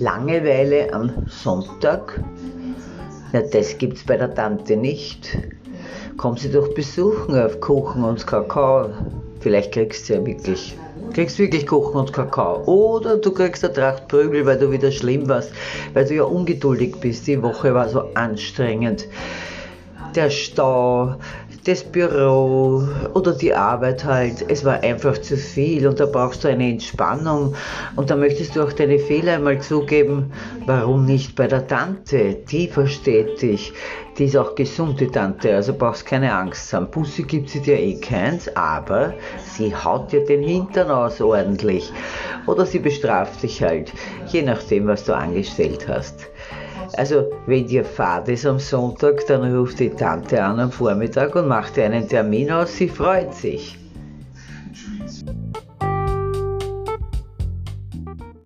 Langeweile am Sonntag? Na, das gibt's bei der Tante nicht. Komm sie doch besuchen auf Kuchen und Kakao. Vielleicht kriegst du ja wirklich, kriegst wirklich Kuchen und Kakao. Oder du kriegst eine Tracht Prügel, weil du wieder schlimm warst, weil du ja ungeduldig bist. Die Woche war so anstrengend. Der Stau, das Büro oder die Arbeit halt. Es war einfach zu viel und da brauchst du eine Entspannung und da möchtest du auch deine Fehler einmal zugeben. Warum nicht bei der Tante? Die versteht dich. Die ist auch gesund, die Tante, also brauchst keine Angst haben. Pussy gibt sie dir eh keins, aber sie haut dir den Hintern aus ordentlich. Oder sie bestraft dich halt, je nachdem, was du angestellt hast. Also, wenn dir Fahrt ist am Sonntag, dann ruft die Tante an am Vormittag und macht dir einen Termin aus, sie freut sich.